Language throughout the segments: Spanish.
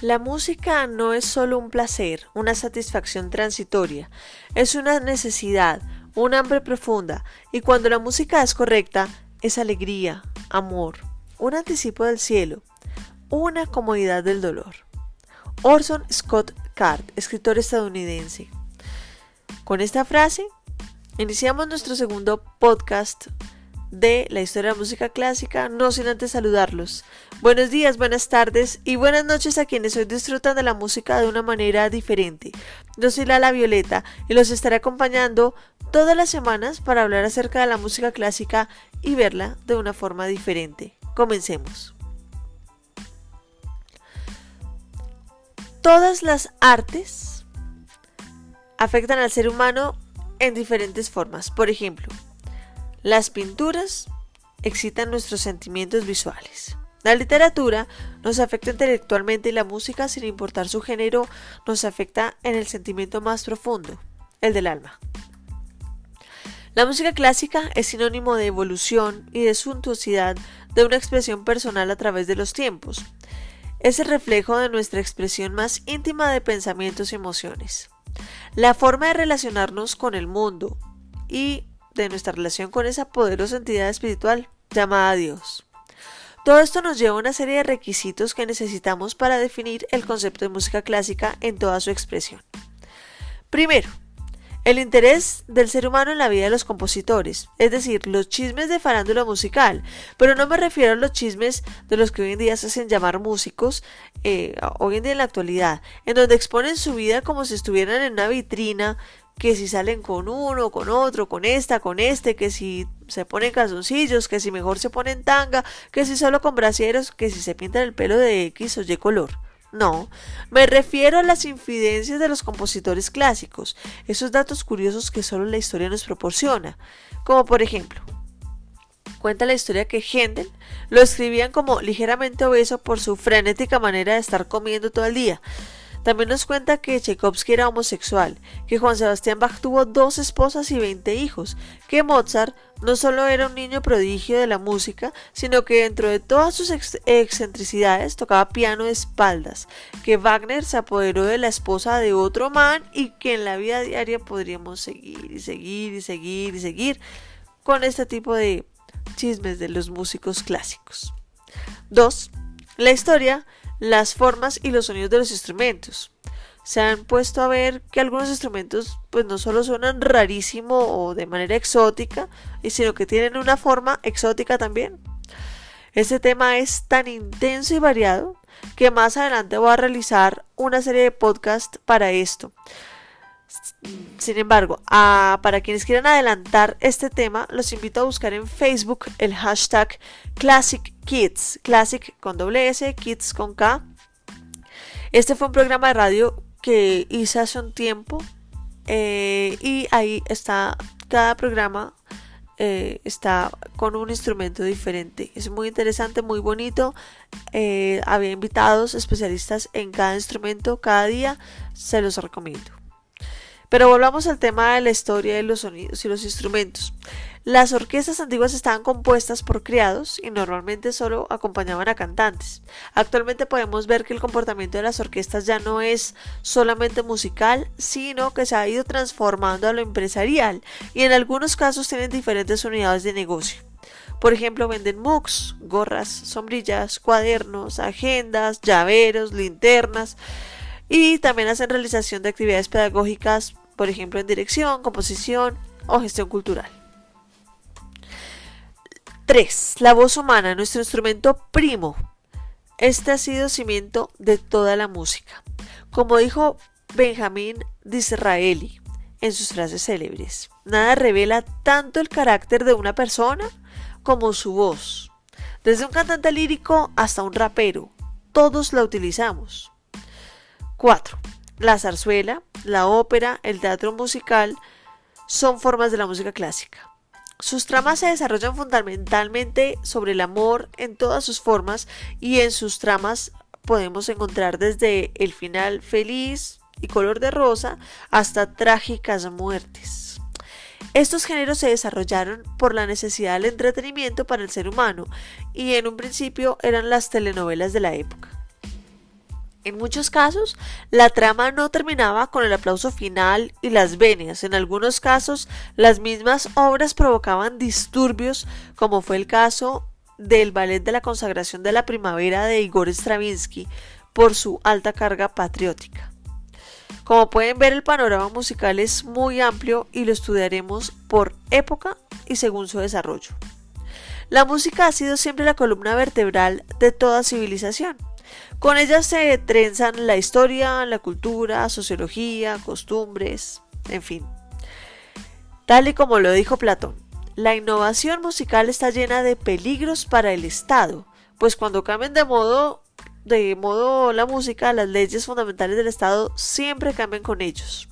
La música no es solo un placer, una satisfacción transitoria, es una necesidad, un hambre profunda, y cuando la música es correcta, es alegría, amor, un anticipo del cielo, una comodidad del dolor. Orson Scott Card, escritor estadounidense. Con esta frase, iniciamos nuestro segundo podcast de la historia de la música clásica, no sin antes saludarlos. Buenos días, buenas tardes y buenas noches a quienes hoy disfrutan de la música de una manera diferente. Yo soy Lala Violeta y los estaré acompañando todas las semanas para hablar acerca de la música clásica y verla de una forma diferente. Comencemos. Todas las artes afectan al ser humano en diferentes formas. Por ejemplo, las pinturas excitan nuestros sentimientos visuales. La literatura nos afecta intelectualmente y la música, sin importar su género, nos afecta en el sentimiento más profundo, el del alma. La música clásica es sinónimo de evolución y de suntuosidad de una expresión personal a través de los tiempos. Es el reflejo de nuestra expresión más íntima de pensamientos y emociones. La forma de relacionarnos con el mundo y de nuestra relación con esa poderosa entidad espiritual llamada Dios. Todo esto nos lleva a una serie de requisitos que necesitamos para definir el concepto de música clásica en toda su expresión. Primero, el interés del ser humano en la vida de los compositores, es decir, los chismes de farándula musical, pero no me refiero a los chismes de los que hoy en día se hacen llamar músicos, eh, hoy en día en la actualidad, en donde exponen su vida como si estuvieran en una vitrina, que si salen con uno, con otro, con esta, con este, que si se ponen calzoncillos, que si mejor se ponen tanga, que si solo con brasieros, que si se pintan el pelo de X o Y color. No, me refiero a las infidencias de los compositores clásicos, esos datos curiosos que solo la historia nos proporciona, como por ejemplo, cuenta la historia que Händel lo escribían como ligeramente obeso por su frenética manera de estar comiendo todo el día, también nos cuenta que Tchaikovsky era homosexual, que Juan Sebastián Bach tuvo dos esposas y veinte hijos, que Mozart no solo era un niño prodigio de la música, sino que dentro de todas sus excentricidades tocaba piano de espaldas, que Wagner se apoderó de la esposa de otro man y que en la vida diaria podríamos seguir y seguir y seguir y seguir con este tipo de chismes de los músicos clásicos. 2. La historia las formas y los sonidos de los instrumentos. Se han puesto a ver que algunos instrumentos pues no solo suenan rarísimo o de manera exótica, sino que tienen una forma exótica también. Este tema es tan intenso y variado que más adelante voy a realizar una serie de podcasts para esto. Sin embargo, para quienes quieran adelantar este tema, los invito a buscar en Facebook el hashtag Classic Kids, Classic con doble S, Kids con K. Este fue un programa de radio que hice hace un tiempo eh, y ahí está cada programa eh, está con un instrumento diferente. Es muy interesante, muy bonito. Eh, había invitados especialistas en cada instrumento cada día. Se los recomiendo. Pero volvamos al tema de la historia de los sonidos y los instrumentos. Las orquestas antiguas estaban compuestas por criados y normalmente solo acompañaban a cantantes. Actualmente podemos ver que el comportamiento de las orquestas ya no es solamente musical, sino que se ha ido transformando a lo empresarial y en algunos casos tienen diferentes unidades de negocio. Por ejemplo, venden mugs, gorras, sombrillas, cuadernos, agendas, llaveros, linternas y también hacen realización de actividades pedagógicas por ejemplo en dirección, composición o gestión cultural. 3. La voz humana, nuestro instrumento primo. Este ha sido cimiento de toda la música. Como dijo Benjamín Disraeli en sus frases célebres, nada revela tanto el carácter de una persona como su voz. Desde un cantante lírico hasta un rapero, todos la utilizamos. 4. La zarzuela, la ópera, el teatro musical son formas de la música clásica. Sus tramas se desarrollan fundamentalmente sobre el amor en todas sus formas y en sus tramas podemos encontrar desde el final feliz y color de rosa hasta trágicas muertes. Estos géneros se desarrollaron por la necesidad del entretenimiento para el ser humano y en un principio eran las telenovelas de la época. En muchos casos, la trama no terminaba con el aplauso final y las venias. En algunos casos, las mismas obras provocaban disturbios, como fue el caso del ballet de la consagración de la primavera de Igor Stravinsky por su alta carga patriótica. Como pueden ver, el panorama musical es muy amplio y lo estudiaremos por época y según su desarrollo. La música ha sido siempre la columna vertebral de toda civilización. Con ella se trenzan la historia, la cultura, sociología, costumbres, en fin. Tal y como lo dijo Platón, la innovación musical está llena de peligros para el Estado, pues cuando cambian de modo de modo la música, las leyes fundamentales del Estado siempre cambian con ellos.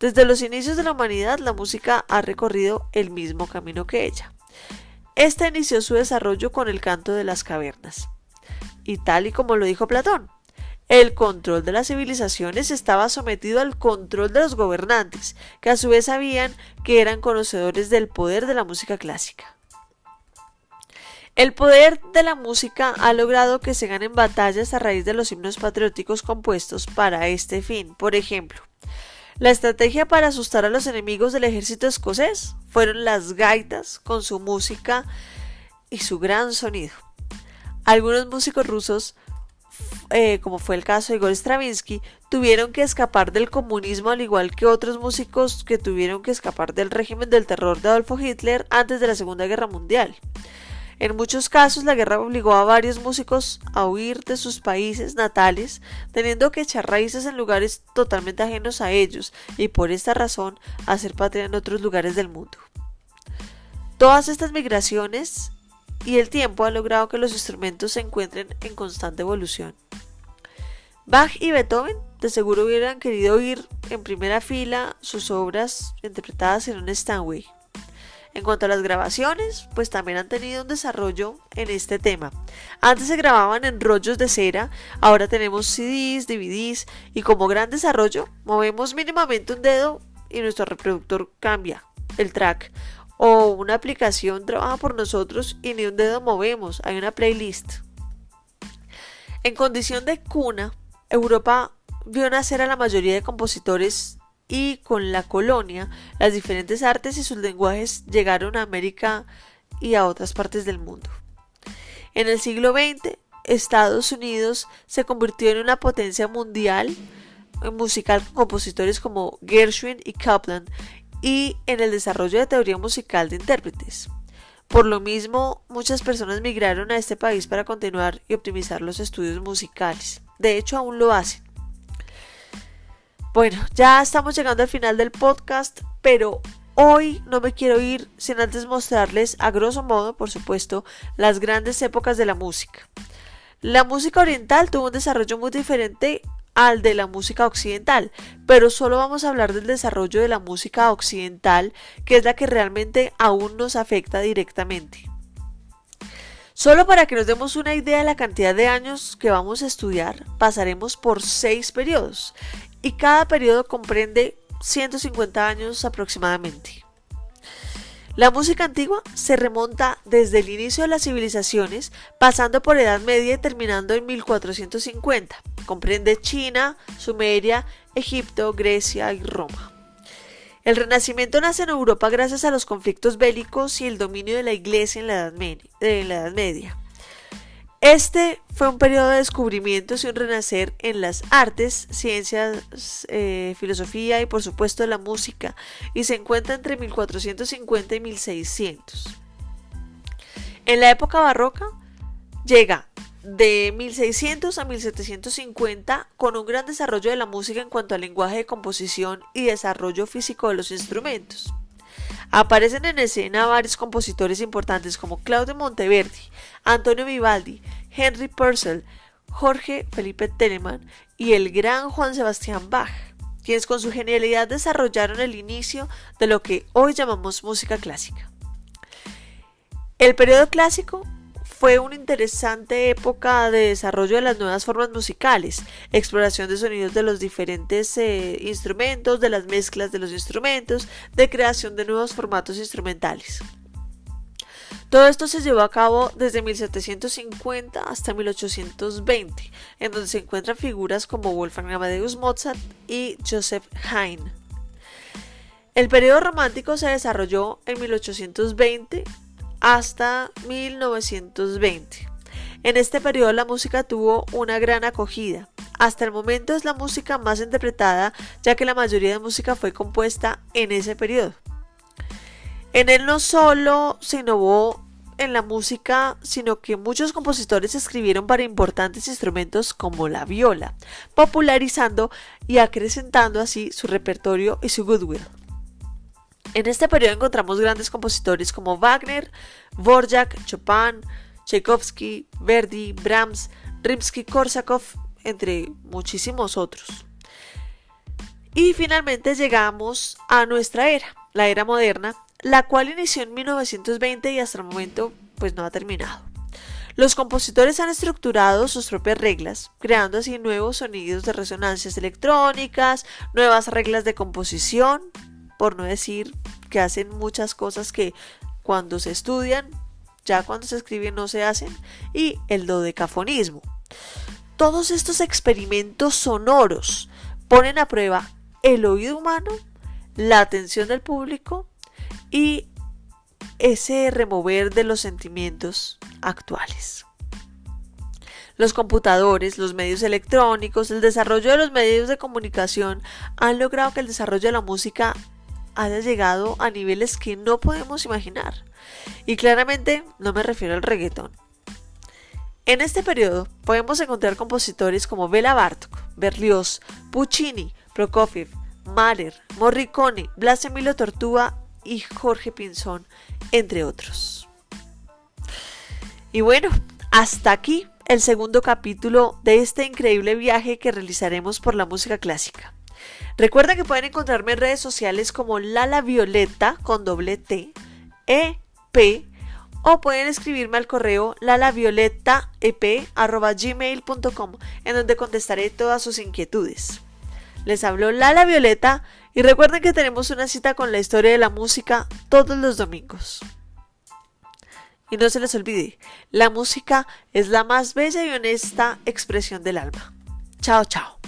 Desde los inicios de la humanidad, la música ha recorrido el mismo camino que ella. Esta inició su desarrollo con el canto de las cavernas. Y tal y como lo dijo Platón, el control de las civilizaciones estaba sometido al control de los gobernantes, que a su vez sabían que eran conocedores del poder de la música clásica. El poder de la música ha logrado que se ganen batallas a raíz de los himnos patrióticos compuestos para este fin. Por ejemplo, la estrategia para asustar a los enemigos del ejército escocés fueron las gaitas con su música y su gran sonido. Algunos músicos rusos, eh, como fue el caso de Igor Stravinsky, tuvieron que escapar del comunismo al igual que otros músicos que tuvieron que escapar del régimen del terror de Adolfo Hitler antes de la Segunda Guerra Mundial. En muchos casos la guerra obligó a varios músicos a huir de sus países natales, teniendo que echar raíces en lugares totalmente ajenos a ellos y por esta razón hacer patria en otros lugares del mundo. Todas estas migraciones y el tiempo han logrado que los instrumentos se encuentren en constante evolución. Bach y Beethoven de seguro hubieran querido oír en primera fila sus obras interpretadas en un Stanway en cuanto a las grabaciones, pues también han tenido un desarrollo en este tema. Antes se grababan en rollos de cera, ahora tenemos CDs, DVDs y como gran desarrollo, movemos mínimamente un dedo y nuestro reproductor cambia el track. O una aplicación trabaja por nosotros y ni un dedo movemos, hay una playlist. En condición de cuna, Europa vio nacer a la mayoría de compositores y con la colonia, las diferentes artes y sus lenguajes llegaron a América y a otras partes del mundo. En el siglo XX, Estados Unidos se convirtió en una potencia mundial musical con compositores como Gershwin y Kaplan y en el desarrollo de teoría musical de intérpretes. Por lo mismo, muchas personas migraron a este país para continuar y optimizar los estudios musicales. De hecho, aún lo hacen. Bueno, ya estamos llegando al final del podcast, pero hoy no me quiero ir sin antes mostrarles, a grosso modo, por supuesto, las grandes épocas de la música. La música oriental tuvo un desarrollo muy diferente al de la música occidental, pero solo vamos a hablar del desarrollo de la música occidental, que es la que realmente aún nos afecta directamente. Solo para que nos demos una idea de la cantidad de años que vamos a estudiar, pasaremos por seis periodos y cada periodo comprende 150 años aproximadamente. La música antigua se remonta desde el inicio de las civilizaciones, pasando por Edad Media y terminando en 1450. Comprende China, Sumeria, Egipto, Grecia y Roma. El Renacimiento nace en Europa gracias a los conflictos bélicos y el dominio de la Iglesia en la Edad, Media. Este fue un periodo de descubrimientos y un renacer en las artes, ciencias, eh, filosofía y por supuesto la música, y se encuentra entre 1450 y 1600. En la época barroca llega de 1600 a 1750 con un gran desarrollo de la música en cuanto al lenguaje de composición y desarrollo físico de los instrumentos. Aparecen en escena varios compositores importantes como Claudio Monteverdi, Antonio Vivaldi, Henry Purcell, Jorge Felipe Telemann y el gran Juan Sebastián Bach, quienes con su genialidad desarrollaron el inicio de lo que hoy llamamos música clásica. El periodo clásico fue una interesante época de desarrollo de las nuevas formas musicales, exploración de sonidos de los diferentes eh, instrumentos, de las mezclas de los instrumentos, de creación de nuevos formatos instrumentales. Todo esto se llevó a cabo desde 1750 hasta 1820, en donde se encuentran figuras como Wolfgang Amadeus Mozart y Joseph Haydn. El periodo romántico se desarrolló en 1820 hasta 1920. En este periodo la música tuvo una gran acogida. Hasta el momento es la música más interpretada ya que la mayoría de música fue compuesta en ese periodo. En él no solo se innovó en la música, sino que muchos compositores escribieron para importantes instrumentos como la viola, popularizando y acrecentando así su repertorio y su goodwill. En este periodo encontramos grandes compositores como Wagner, Borjak, Chopin, Tchaikovsky, Verdi, Brahms, Rimsky-Korsakov, entre muchísimos otros. Y finalmente llegamos a nuestra era, la era moderna, la cual inició en 1920 y hasta el momento pues no ha terminado. Los compositores han estructurado sus propias reglas, creando así nuevos sonidos de resonancias electrónicas, nuevas reglas de composición, por no decir que hacen muchas cosas que cuando se estudian, ya cuando se escriben no se hacen, y el dodecafonismo. Todos estos experimentos sonoros ponen a prueba el oído humano, la atención del público y ese remover de los sentimientos actuales. Los computadores, los medios electrónicos, el desarrollo de los medios de comunicación han logrado que el desarrollo de la música haya llegado a niveles que no podemos imaginar. Y claramente no me refiero al reggaetón. En este periodo podemos encontrar compositores como Bela Bartok, Berlioz, Puccini, Prokofiev, Mahler, Morricone, Blas Emilio Tortuga y Jorge Pinzón, entre otros. Y bueno, hasta aquí el segundo capítulo de este increíble viaje que realizaremos por la música clásica. Recuerda que pueden encontrarme en redes sociales como Lala Violeta con doble T, E, P, o pueden escribirme al correo lalavioletap.gmail.com en donde contestaré todas sus inquietudes. Les habló Lala Violeta y recuerden que tenemos una cita con la historia de la música todos los domingos. Y no se les olvide, la música es la más bella y honesta expresión del alma. Chao, chao.